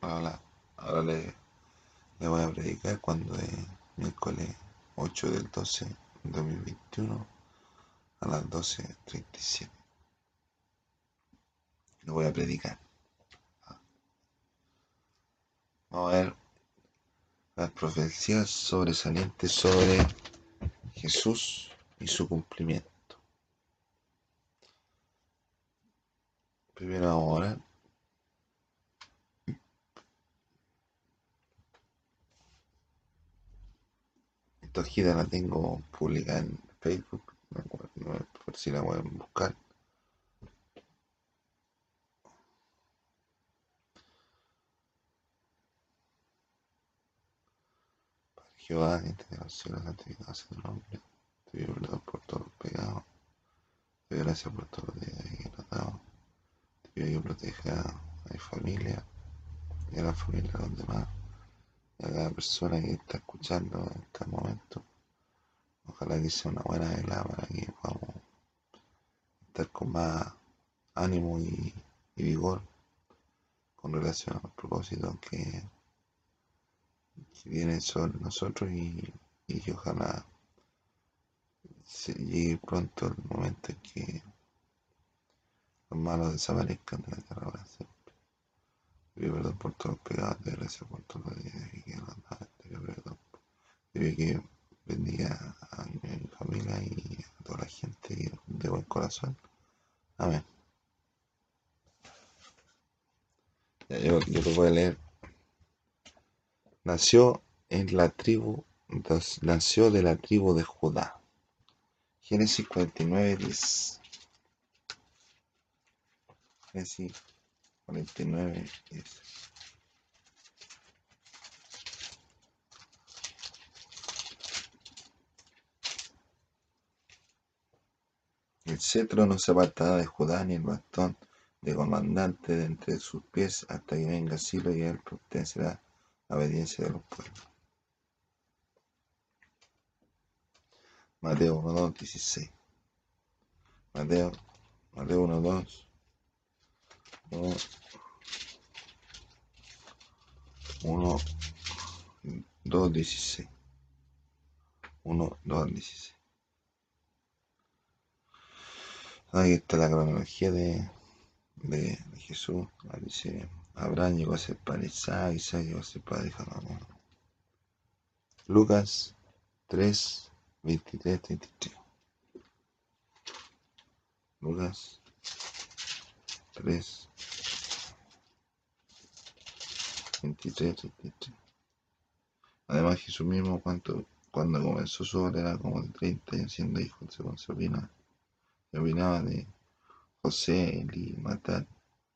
Ahora, ahora le, le voy a predicar cuando es miércoles 8 del 12 2021 a las 12.37. Le voy a predicar. Vamos a ver las profecías sobresalientes sobre Jesús y su cumplimiento. Primero vamos Esta hojita la tengo publicada en Facebook, por si la pueden buscar. Jehová, que te los cielos, santificado sea tu nombre. Te pido perdón por todos los pecados. Te doy gracias por todos los días que nos dado. Te pido que proteja a mi familia y a la familia de los demás. A cada persona que está escuchando en este momento. Ojalá que sea una buena velada para que podamos estar con más ánimo y, vigor con relación a los propósitos que que viene sobre nosotros y, y ojalá se llegue pronto el momento en que los malos desaparezcan de la tierra Te pido perdón por todos los pecados, te gracias por todos los días que nos te pido perdón. Te pido que bendiga a mi familia y a toda la gente de buen corazón. Amén. yo, yo lo voy a leer nació en la tribu, nació de la tribu de Judá. Génesis 49, 10. Génesis 49, 10. El cetro no se apartará de Judá ni el bastón de comandante de entre sus pies hasta que venga Silo y él pertenecerá la obediencia de los pueblos. Mateo 1, 2, 16. Mateo, Mateo 1, 2, 1, 2, 16. 1, 2, 16. Ahí está la cronología de, de, de Jesús. Abraham llegó a ser padre Isaac, Isaac llegó a ser padre. Lucas 3, 23, 33. Lucas 3, 23, 33. Además Jesús mismo cuando, cuando comenzó su obra era como de 30 años siendo hijo, según se opina. Se opinaba de José, Eli, Matar,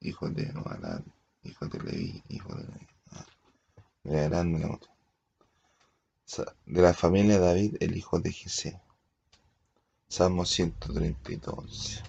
hijo de Noalán, hijo de Levi, hijo de. De grande De la familia de David, el hijo de Jesé. Salmo 132.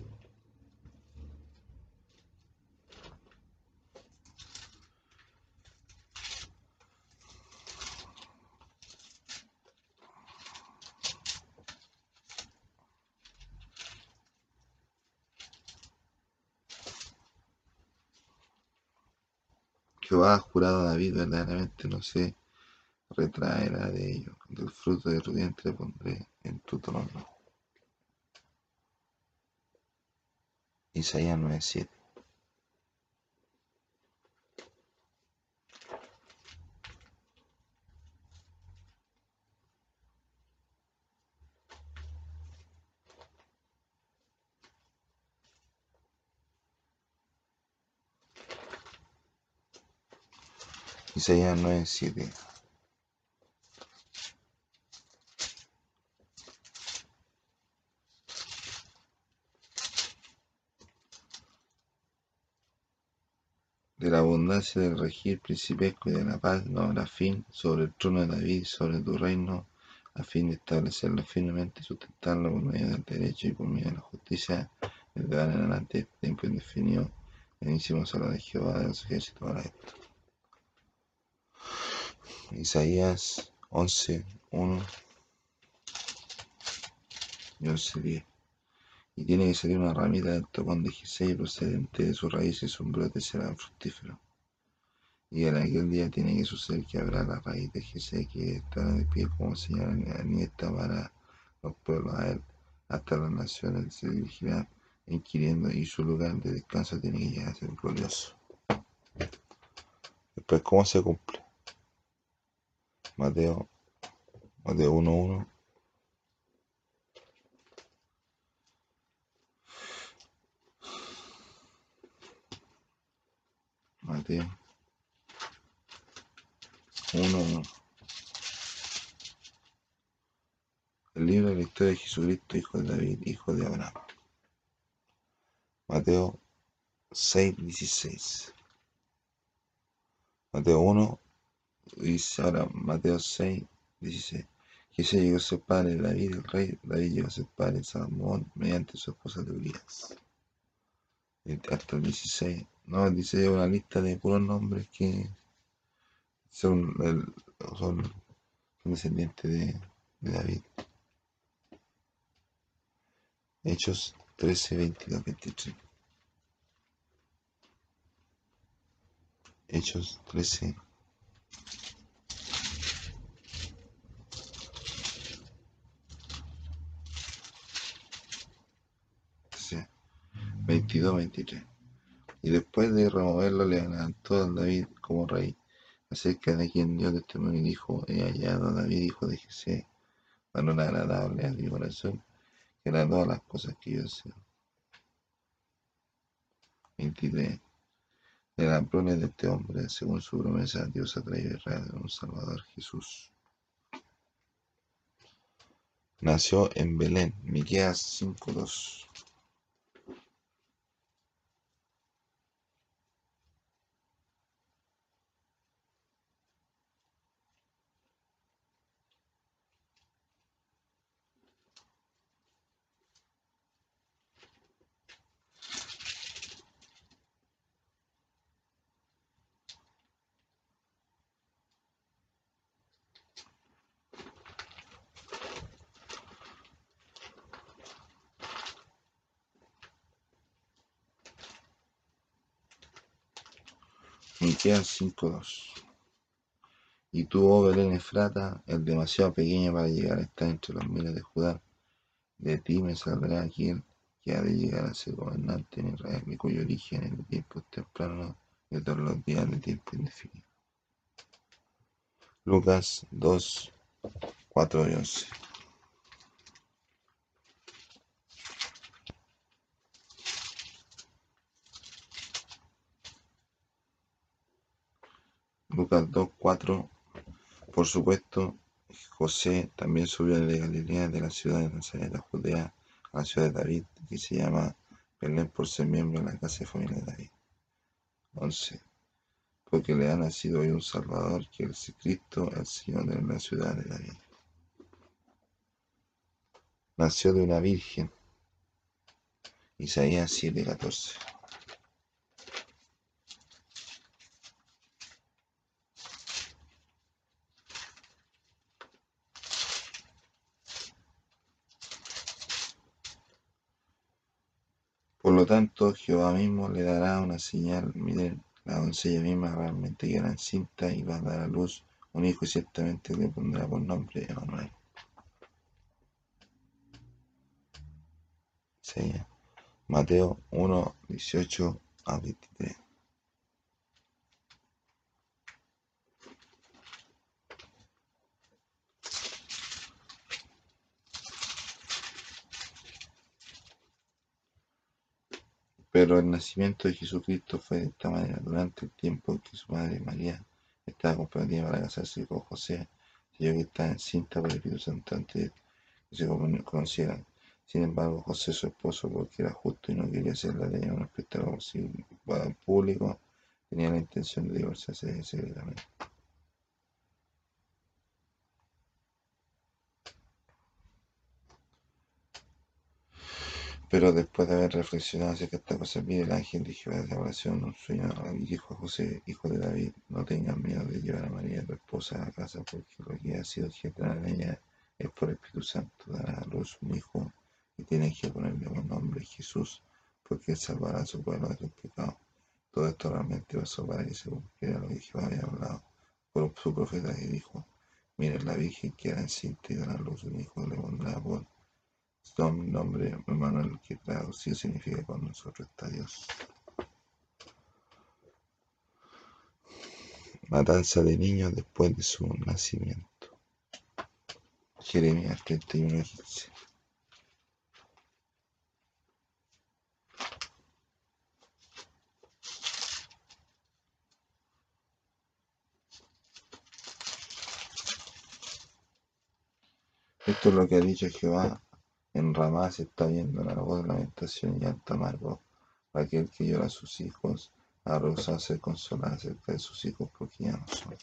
Jehová ha jurado a David, verdaderamente no se retraerá de ello. Del fruto de tu vientre pondré en tu trono. Isaías 9:7 Isaías 9:7. De la abundancia del regir principesco y de la paz no habrá fin sobre el trono de David, sobre tu reino, a fin de establecerlo firmemente y sustentarlo por medio del derecho y por medio de la justicia, desde ahora en adelante, tiempo indefinido, bienísimo solo de Jehová de los ejércitos para esto. Isaías 11, 1 y 11, 10. Y tiene que salir una ramita del tocón de Gisei procedente de sus raíces, un brote será fructífero. Y en aquel día tiene que suceder que habrá la raíz de Jesús que estará de pie como señal ni para los pueblos a él. Hasta las naciones se dirigirá inquiriendo y su lugar de descanso tiene que llegar a ser glorioso. Después, ¿cómo se cumple? Mateo, Mateo 1.1. Mateo 1.1. El libro de la historia de Jesucristo, hijo de David, hijo de Abraham. Mateo 6.16. Mateo 1 dice ahora Mateo 6, 16. Jesús llegó a ser padre David, el rey. David llegó a ser padre Salomón mediante su esposa de Urias. Hasta el 16. No, dice una lista de puros nombres que son, son, descendientes de, de, David. Hechos 13, 22, 23. Hechos 13, 22, 23. Y después de removerlo, le levantó a David como rey, acerca de quien Dios testimonio y dijo: He hallado a David, hijo de Jesé, varón agradable a mi corazón, que era todas las cosas que yo deseo. 23. De la prole de este hombre, según su promesa, Dios ha traído a Israel un Salvador, Jesús. Nació en Belén, Miqueas 5.2. Miqueas 5.2 Y tú, oh Belén Efrata, el demasiado pequeño para llegar a estar entre los miles de Judá, de ti me saldrá quien que ha de llegar a ser gobernante en Israel, y cuyo origen en el tiempo temprano de todos los días de tiempo indefinido. Lucas 2, 4 y 11. Lucas 2, 4. Por supuesto, José también subió de Galilea, de la ciudad de Nazaret a Judea, a la ciudad de David, que se llama Belén por ser miembro de la casa de familia de David. 11. Porque le ha nacido hoy un Salvador, que es Cristo, el Señor de la ciudad de David. Nació de una virgen. Isaías 7, 14. Lo tanto, Jehová mismo le dará una señal. Miren, la doncella misma realmente quedará encinta y va a dar a luz un hijo y ciertamente le pondrá por nombre Emanuel. Mateo 1, 18 a 23. Pero el nacimiento de Jesucristo fue de esta manera. Durante el tiempo en que su madre María estaba comprometida para casarse con José, se que estaba encinta por el Espíritu Santo antes de que se conocieran. Sin embargo, José, su esposo, porque era justo y no quería hacerle de ella un espectáculo público, tenía la intención de divorciarse secretamente. Pero después de haber reflexionado acerca de esta cosa, mire el ángel de Jehová de oración, un sueño, y dijo a José, hijo de David, no tengas miedo de llevar a María, tu esposa, a casa, porque lo que ha sido generado en ella es por el Espíritu Santo, dará a luz un hijo, y tiene que ponerle un nombre Jesús, porque él salvará a su pueblo de sus pecados. Todo esto realmente pasó para que se cumpliera lo que Jehová había hablado por su profeta que dijo, miren la Virgen que era encinta y la luz un hijo le pondrá por nombre Manuel que traducido significa con nosotros está Dios. Matanza de niños después de su nacimiento. Jeremías 31, 15. Esto es lo que ha dicho Jehová. En Ramá se está viendo la voz de lamentación y alta amargo. Aquel que llora a sus hijos ha rehusado ser consolada acerca de sus hijos porque ya no son.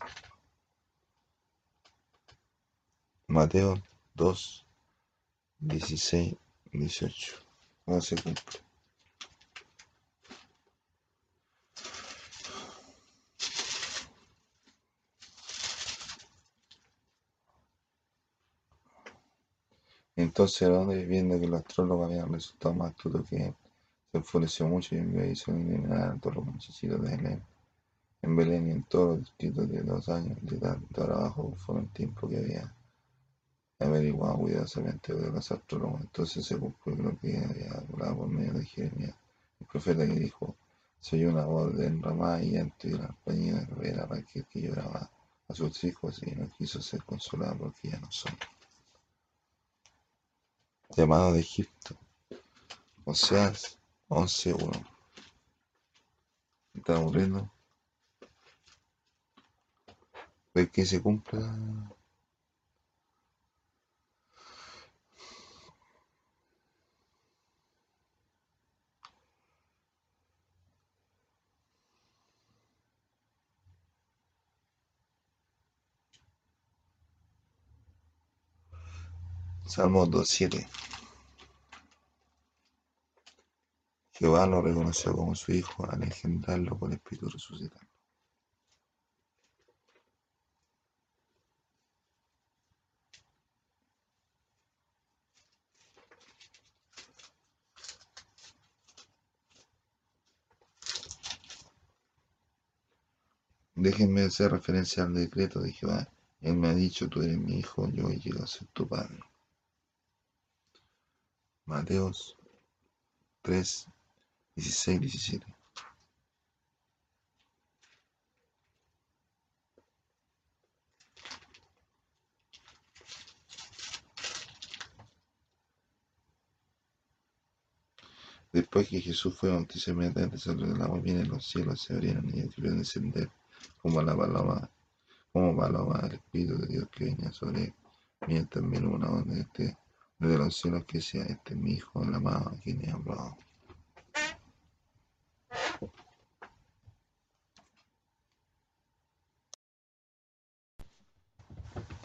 Mateo 2, 16, 18. ¿Cómo se cumple? Entonces viendo que los astrólogos habían resultado más astutos que él, se enfureció mucho y envió a eliminar a todos los muchachitos de Belén. En Belén y en todos los distritos de dos años de edad de ahora abajo fue un tiempo que había averiguado cuidadosamente de los astrólogos. Entonces se cumplió lo que había hablado por medio de Jeremías, el profeta que dijo, soy una voz de enramada y llanto y la compañía de ver a Raquel que lloraba a sus hijos y no quiso ser consolada porque ya no son llamado de Egipto. Oseas 11.1. ¿Está aburriendo? ¿Ves que se cumpla? Salmo 2.7 Jehová lo reconoció como su hijo al engendrarlo por el Espíritu resucitado. Déjenme hacer referencia al decreto de Jehová. Él me ha dicho, tú eres mi hijo, yo he llegado a ser tu padre. Mateos 3, 16, 17. Después que Jesús fue bautizado inmediatamente salió del agua, vienen los cielos, se abrieron y vio descender como la paloma, como paloma el Espíritu de Dios que venía sobre él. Mientras también una onda de, este, de los cielos que sea este mi hijo, el amado, a quien he hablado.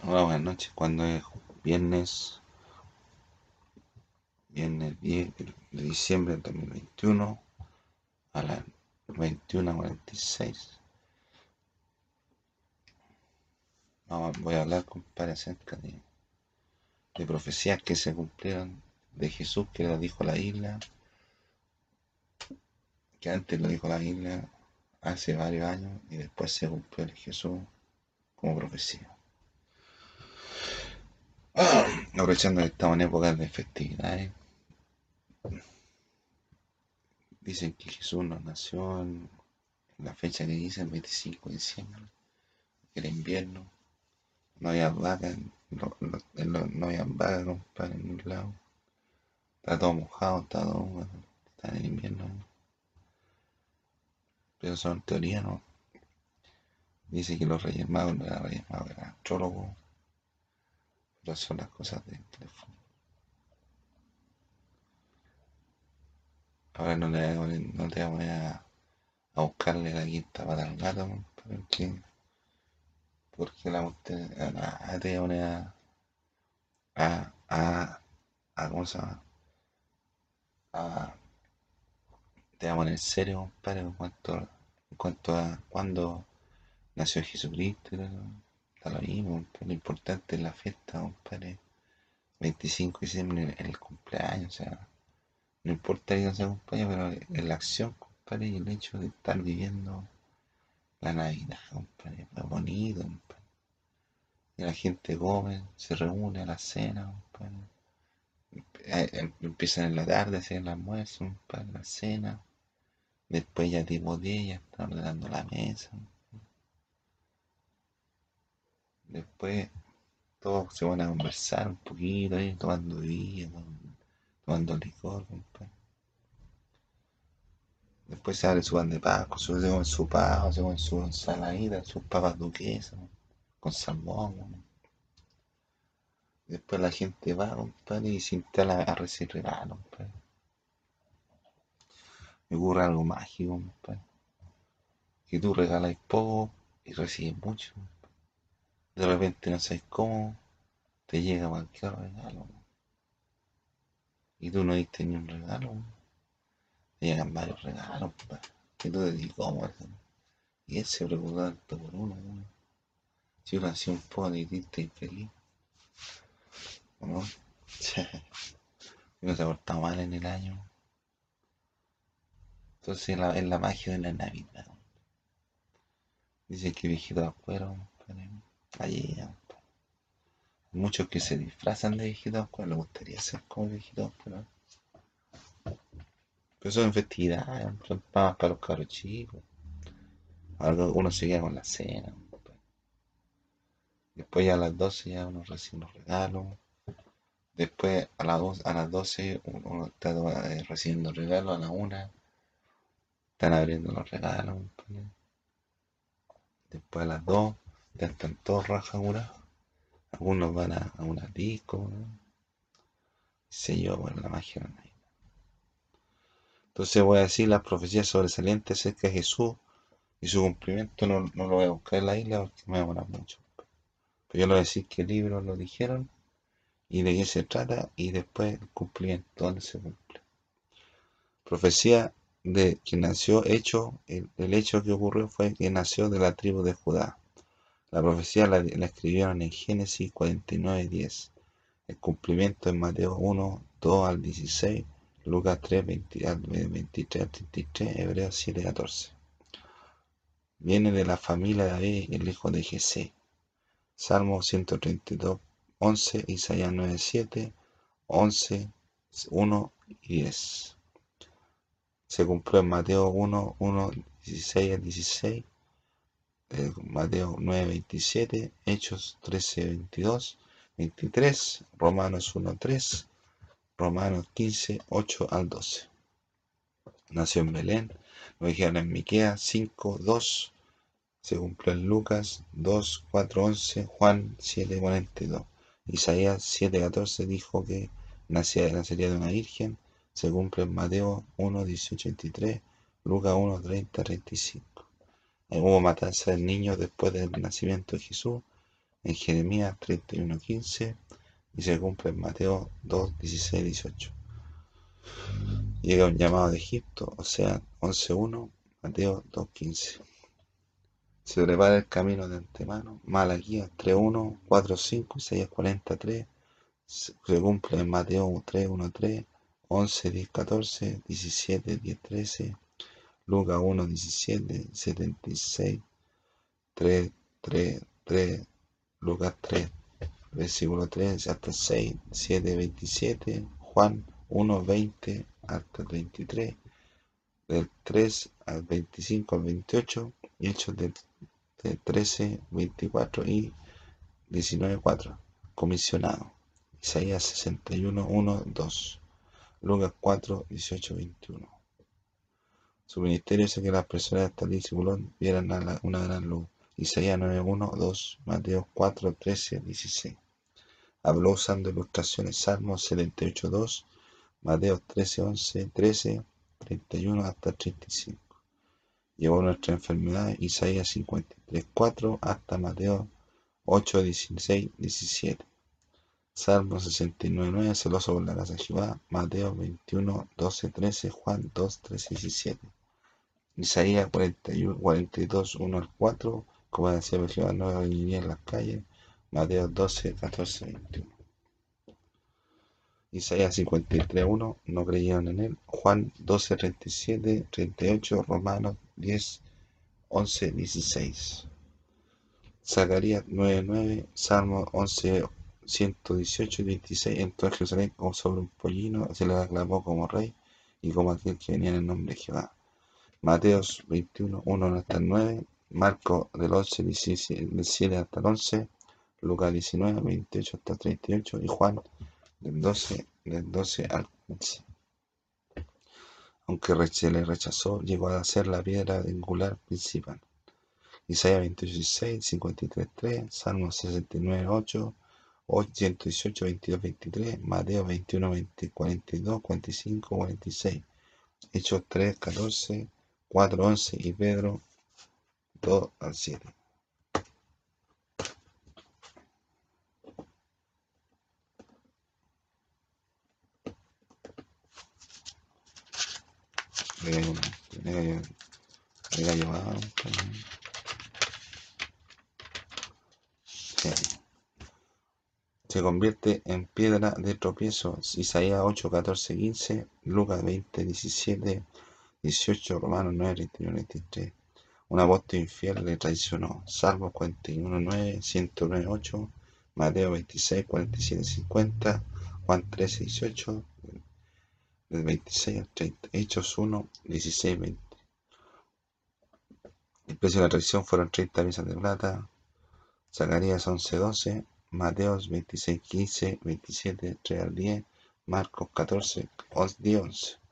Hola, buenas noches. Cuando es viernes, viernes 10 de diciembre del 2021 a las 21.46. voy a hablar, compadre, acerca de, de profecías que se cumplieron de Jesús que lo dijo la isla, que antes lo dijo la isla hace varios años y después se cumplió Jesús como profecía. Aprovechando que estamos en época de festividades. Dicen que Jesús nos nació en la fecha que dice, el 25 de diciembre, era invierno, no había vaca, no, no, había vaca, compadre, en ningún lado. Está todo mojado, está todo, está en el invierno. Pero son teorías, ¿no? Dice que los reyes magos no eran reyes magos, eran astrólogos son las cosas del teléfono. Ahora no le voy, no te voy a, a buscarle la quinta para el gato, porque la a, te a, a, a, a, ¿cómo se? A, te voy a poner serio, compadre, en cuanto, en cuanto a cuando nació Jesucristo. Lo mismo, lo importante es la fiesta, compadre. 25 de diciembre el cumpleaños, o sea, no importa que no sea cumpleaños, pero la acción, compadre, y el hecho de estar viviendo la Navidad, compadre, es bonito. Y la gente come, se reúne a la cena, compadre. Eh, em, empiezan en la tarde a hacer el almuerzo, compadre, la cena. Después ya tipo 10 ya están ordenando la mesa. Después todos se van a conversar un poquito ahí, tomando vino, tomando licor, compadre. Después se abre su pan de Pascua, se come su pavo, se su ensaladita, sus papas duquesas, con salmón. Después la gente va, compadre, y se instala a recibir regalos. Me ocurre algo mágico, compadre. Que tú regalas poco y recibes mucho. De repente no sabes cómo te llega cualquier regalo. Y tú no diste ni un regalo. Llegan varios regalos, compadre. Y te dices, ¿cómo? Y él se preocupa tanto por uno, Si uno hacía un poco de triste y feliz. ¿O no? y no se ha portado mal en el año. Entonces es la, magia de la Navidad. Dice que viejito afuera, allí, muchos que se disfrazan de viejito afuera, le gustaría ser como viejito afuera. Eso es festividad, son para, para los cabros chicos. Ahora uno se con la cena. Después ya a las 12 ya uno recibe los regalos. Después a las, a las 12 uno está eh, recibiendo regalos, a la 1 están abriendo los regalos. Después a las 2 ya están todos rajagurados. Algunos van a, a una disco. ¿no? Se yo, bueno, la magia la Navidad. Entonces voy a decir las profecías sobresalientes acerca de Jesús y su cumplimiento. No, no lo voy a buscar en la isla porque me va a demorar mucho. Pero yo le voy a decir qué libros lo dijeron y de qué se trata y después el cumplimiento, dónde se cumple. Profecía de que nació hecho, el, hecho que ocurrió fue que nació de la tribu de Judá. La profecía la, escribieron en Génesis 49, 10. El cumplimiento en Mateo 1, 2 al 16, Lucas 3, 23 al 33, Hebreos 7, 14. Viene de la familia de David, el hijo de Jesé. Salmo 132, 11, Isaías 9, 7, 11, 1 y 10 se cumplió en Mateo 1, 1, 16 al 16, eh, Mateo 9, 27, Hechos 13, 22, 23, Romanos 1, 3, Romanos 15, 8 al 12. Nació en Belén, lo dijeron en Miqueas 5, 2, se cumplió en Lucas 2, 4, 11, Juan 7, 42. Isaías 7, 14 dijo que nacería de una virgen se cumple en Mateo 1, 18, 23, Lucas 1, 30, 35. Hubo matanza de niños después del nacimiento de Jesús en Jeremías 31, 15 y se cumple en Mateo 2, 16, 18. Llega un llamado de Egipto, o sea, 11, 1, Mateo 2, 15. Se prepara el camino de antemano. Malaquías 3, 1, 4, 5, Isaías 43. Se cumple en Mateo 3, 1, 3, 11, 10, 14, 17, 10, 13, Lucas 1, 17, 76, 3, 3, 3, Lucas 3, versículo 3 hasta 6, 7, 27, Juan 1, 20 hasta 23, del 3 al 25 al 28, y Hechos del, 13, 24 y 19, 4, comisionado. Isaías 61, 1, 2. Lucas 4, 18, 21. Su ministerio hace que las personas Talí y vieran una gran luz. Isaías 9, 1, 2, Mateo 4, 13, 16. Habló usando ilustraciones Salmos 78, 2, Mateo 13, 11, 13, 31 hasta 35. Llevó nuestra enfermedad Isaías 53, 4 hasta Mateo 8, 16, 17. Salmo 69, 9, celoso casa de Jehová, Mateo 21, 12, 13, Juan 2, 13, 17. Isaías 41, 42, 1 al 4, como decía Jehová, no vivía en las calles, Mateo 12, 14, 21. Isaías 53.1, no creyeron en él. Juan 12, 37, 38, Romanos 10, 11, 16. Zacarías 9.9, Salmo 11, 118 y 26. Entonces Jerusalén como sobre un pollino se le aclamó como rey y como aquel que venía en el nombre de Jehová. Mateos 21, 1 hasta el 9, Marco del 11, 17 hasta el 11, Lucas 19, 28 hasta el 38 y Juan del 12, del 12 al 15. Aunque se le rechazó, llegó a ser la piedra angular principal. Isaías 28, 6, 53, 3, Salmo 69, 8, 118, 22, 23, Mateo 21, 20, 42, 45, 46, Hechos 3, 14, 4, 11 y Pedro 2 al 7. Se convierte en piedra de tropiezo. Isaías 8, 14, 15, Lucas 20, 17, 18, Romanos 9, 21, 23. Un apóstol infiel le traicionó. Salmo 41, 9, 109, 8, Mateo 26, 47, 50, Juan 13, 18, del 26 al 30. Hechos 1, 16, 20. El precio de la traición fueron 30 piezas de plata. Zacarías 11, 12, Mateos 26, 15, 27, 3 al 10, Marcos 14, 10, 11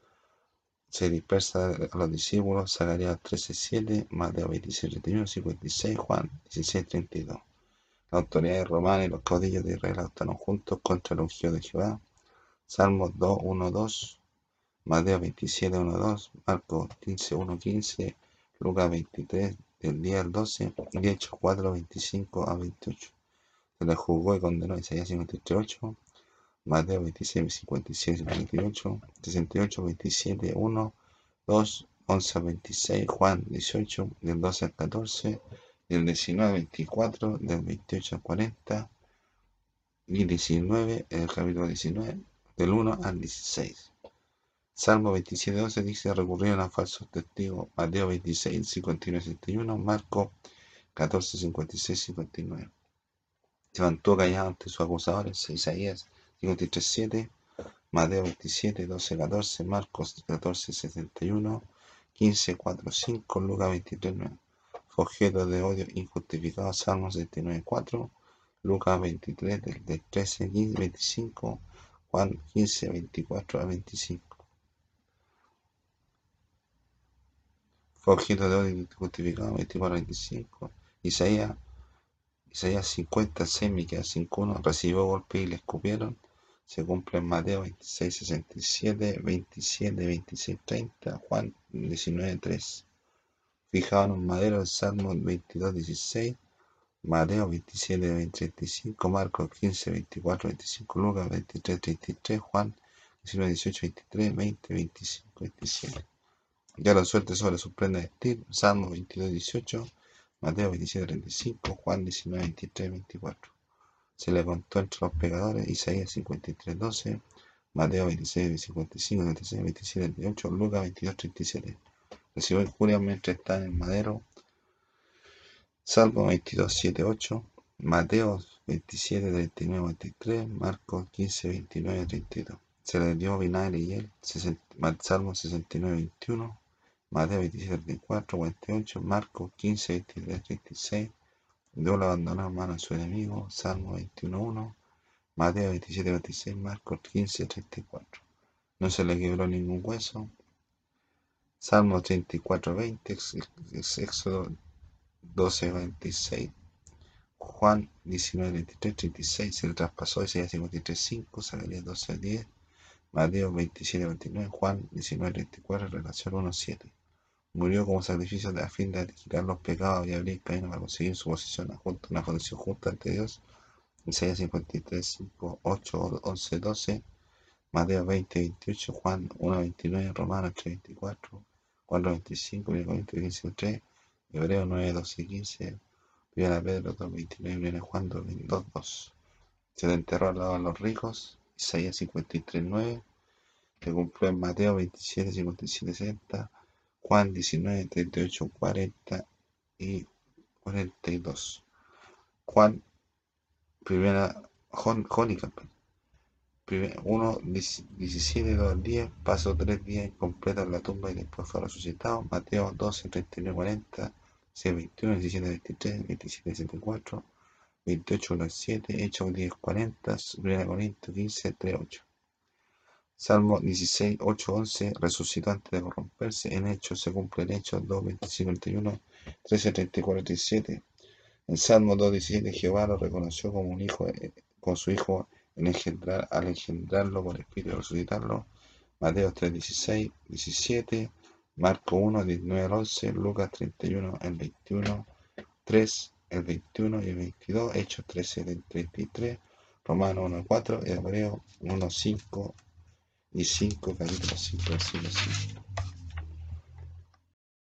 se dispersa a los discípulos, Zacarías 13.7, Mateo 26.31, 56, Juan 16.32. La autoridad romana y los caudillos de Israel estaban juntos contra el ungido de Jehová. Salmos 2.1.2, Mateo 27.1.2, Marcos 15.1.15, Lucas 23, del día al 12, y Hechos 4.25 a 28. Se le juzgó y condenó a Isaías 53.8, Mateo 26, 57, 58, 68, 27, 1, 2, 11 26, Juan 18, del 12 al 14, del 19 al 24, del 28 al 40 y 19, el capítulo 19, del 1 al 16. Salmo 27, 12 dice, recurrieron a falsos testigos. Mateo 26, 59, 61, Marco 14, 56, 59. Se mantuvo callado ante sus acusadores, Isaías 53.7, Mateo 27, 12, 14, Marcos 14, 71, 15, 4, 5, Lucas 23, 9. Fue de odio injustificado, Salmos 79, 4, Lucas 23, del, 13, 15, 25, Juan 15, 24 a 25. Objeto de odio injustificado, 24 a 25. Isaías, Isaías 50, 6, Miqueas 5, 1, recibió golpe y le escupieron se cumple en Mateo 26, 67, 27, 26, 30, Juan 19, 3. Fijado en un madero el Salmo 22, 16, Mateo 27, 20, 35, Marcos 15, 24, 25, Lucas 23, 33, Juan 19, 18, 23, 20, 25, 27. Ya lo suelte sobre su prenda de vestir, Salmo 22, 18, Mateo 27, 35, Juan 19, 23, 24 se le contó entre los pecadores, Isaías 53, 12, Mateo 26, 55, 36, 27, 28, Lucas 22, 37. Recibió injurias mientras está en el madero. Salmo 22, 7, 8, Mateo 27, 39, 23, Marcos 15, 29, 32. Se le dio vinagre y él, Salmo 69, 21, Mateo 27, 34, 48, Marcos 15, 23, 36, Dios lo abandonó en manos de su enemigo. Salmo 21.1. Mateo 27.26. Marcos 15.34. No se le quebró ningún hueso. Salmo 34.20. Éxodo 12.26. Juan 19.23, 36, se le traspasó Isaías 53.5, Zacarías 12.10, Mateo 27.29, Juan 19.34, relación 1.7. Murió como sacrificio a fin de quitar los pecados y abrir camino para conseguir su posición junto, una posición justa ante Dios. Isaías 53, 5, 8, 11, 12, Mateo 20, 28, Juan 1, 29, Romanos 3, 24, 4, 25, 20, 15, 3, Hebreo 9, 12, 15, Primera Pedro 2, 29, Juan 2, 2. Se le enterró al lado de los ricos. Isaías 53, 9, se cumplió en Mateo 27, 57, 60, Juan 19, 38, 40 y 42. Juan, primera, Jónica, 1, 17, 2, 10, pasó 3 días incompletos en la tumba y después fue resucitado. Mateo 12, 39, 40, 6, 21, 17, 23, 27, 74, 28, 1, 7, Hechos 10, 40, 1 Corintios 15, 3, 8. Salmo 16, 8, 11, resucitó antes de corromperse. En Hechos se cumple en Hechos 2, 25, 31, 13, 34, 37. En Salmo 2, 17, Jehová lo reconoció como un hijo, eh, con su hijo al engendrarlo por espíritu resucitarlo. Mateo 3, 16, 17. Marco 1, 19 al 11. Lucas 31, el 21, 3, el 21 y el 22. Hechos 13, el 33. Romanos 1, 4. Hebreo 1, 5 y 5, capítulo 5, versículo 5.